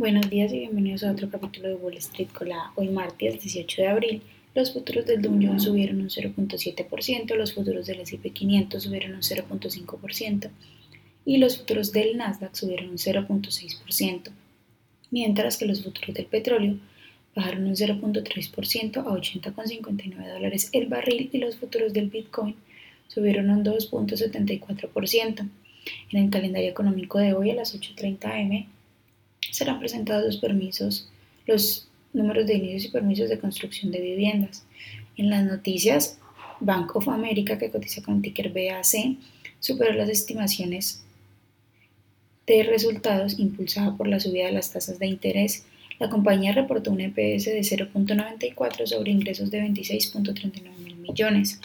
Buenos días y bienvenidos a otro capítulo de Wall Street con la hoy martes 18 de abril. Los futuros del Dow Jones subieron un 0.7%, los futuros del S&P 500 subieron un 0.5% y los futuros del Nasdaq subieron un 0.6%, mientras que los futuros del petróleo bajaron un 0.3% a 80,59 dólares el barril y los futuros del Bitcoin subieron un 2.74%. En el calendario económico de hoy a las 8.30 am serán presentados los permisos, los números de inicios y permisos de construcción de viviendas. En las noticias, Bank of America, que cotiza con ticker BAC, superó las estimaciones de resultados impulsada por la subida de las tasas de interés. La compañía reportó un EPS de 0.94 sobre ingresos de 26.39 mil millones.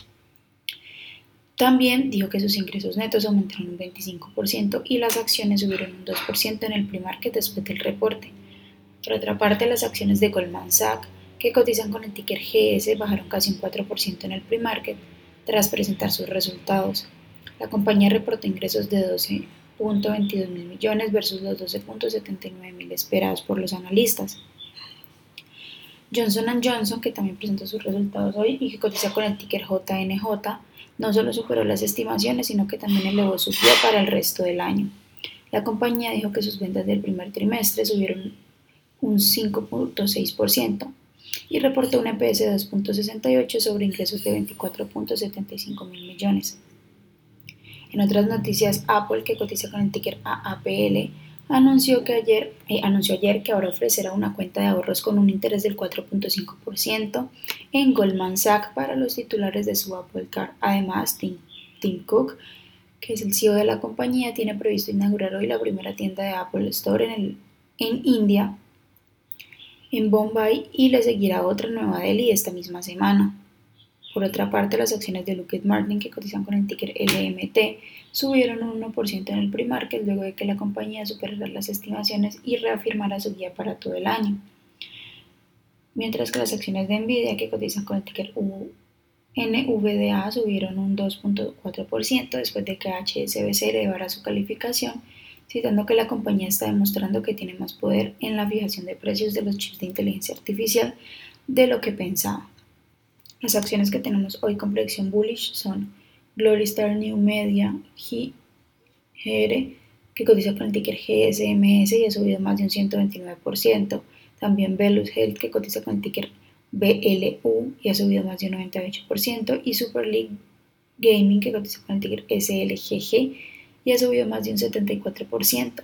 También dijo que sus ingresos netos aumentaron un 25% y las acciones subieron un 2% en el pre-market después del reporte. Por otra parte, las acciones de Goldman Sachs, que cotizan con el ticker GS, bajaron casi un 4% en el pre-market tras presentar sus resultados. La compañía reportó ingresos de 12.22 mil millones versus los 12.79 mil esperados por los analistas. Johnson Johnson, que también presentó sus resultados hoy y que cotiza con el ticker JNJ, no solo superó las estimaciones, sino que también elevó su guía para el resto del año. La compañía dijo que sus ventas del primer trimestre subieron un 5.6% y reportó un EPS de 2.68 sobre ingresos de 24.75 mil millones. En otras noticias, Apple, que cotiza con el ticker AAPL, anunció, que ayer, eh, anunció ayer que ahora ofrecerá una cuenta de ahorros con un interés del 4.5% en Goldman Sachs para los titulares de su Apple Card. Además, Tim, Cook, que es el CEO de la compañía, tiene previsto inaugurar hoy la primera tienda de Apple Store en, en India, en Bombay, y le seguirá otra en Nueva Delhi esta misma semana. Por otra parte, las acciones de Lockheed Martin que cotizan con el ticker LMT subieron un 1% en el pre-market luego de que la compañía superara las estimaciones y reafirmara su guía para todo el año. Mientras que las acciones de Nvidia que cotizan con el ticker NVDA subieron un 2.4% después de que HSBC elevara su calificación, citando que la compañía está demostrando que tiene más poder en la fijación de precios de los chips de inteligencia artificial de lo que pensaba. Las acciones que tenemos hoy con predicción bullish son Glory Star New Media GR, que cotiza con el ticker GSMS y ha subido más de un 129%. También Velus Health, que cotiza con el ticker BLU y ha subido más de un 98%. Y Super League Gaming, que cotiza con el ticker SLGG y ha subido más de un 74%.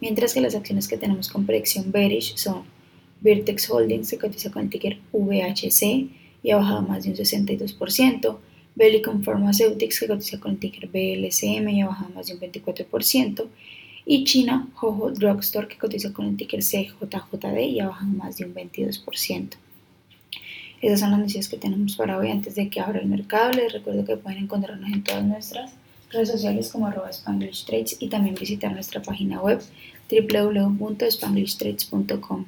Mientras que las acciones que tenemos con predicción bearish son Vertex Holdings, que cotiza con el ticker VHC, y ha bajado más de un 62%. Bellicon Pharmaceutics, que cotiza con el ticker BLCM y ha bajado más de un 24%. Y China Jojo Drugstore, que cotiza con el ticker CJJD y ha bajado más de un 22%. Esas son las noticias que tenemos para hoy antes de que abra el mercado. Les recuerdo que pueden encontrarnos en todas nuestras redes sociales como arroba Spanglish Trades y también visitar nuestra página web www.spanglishtrades.com.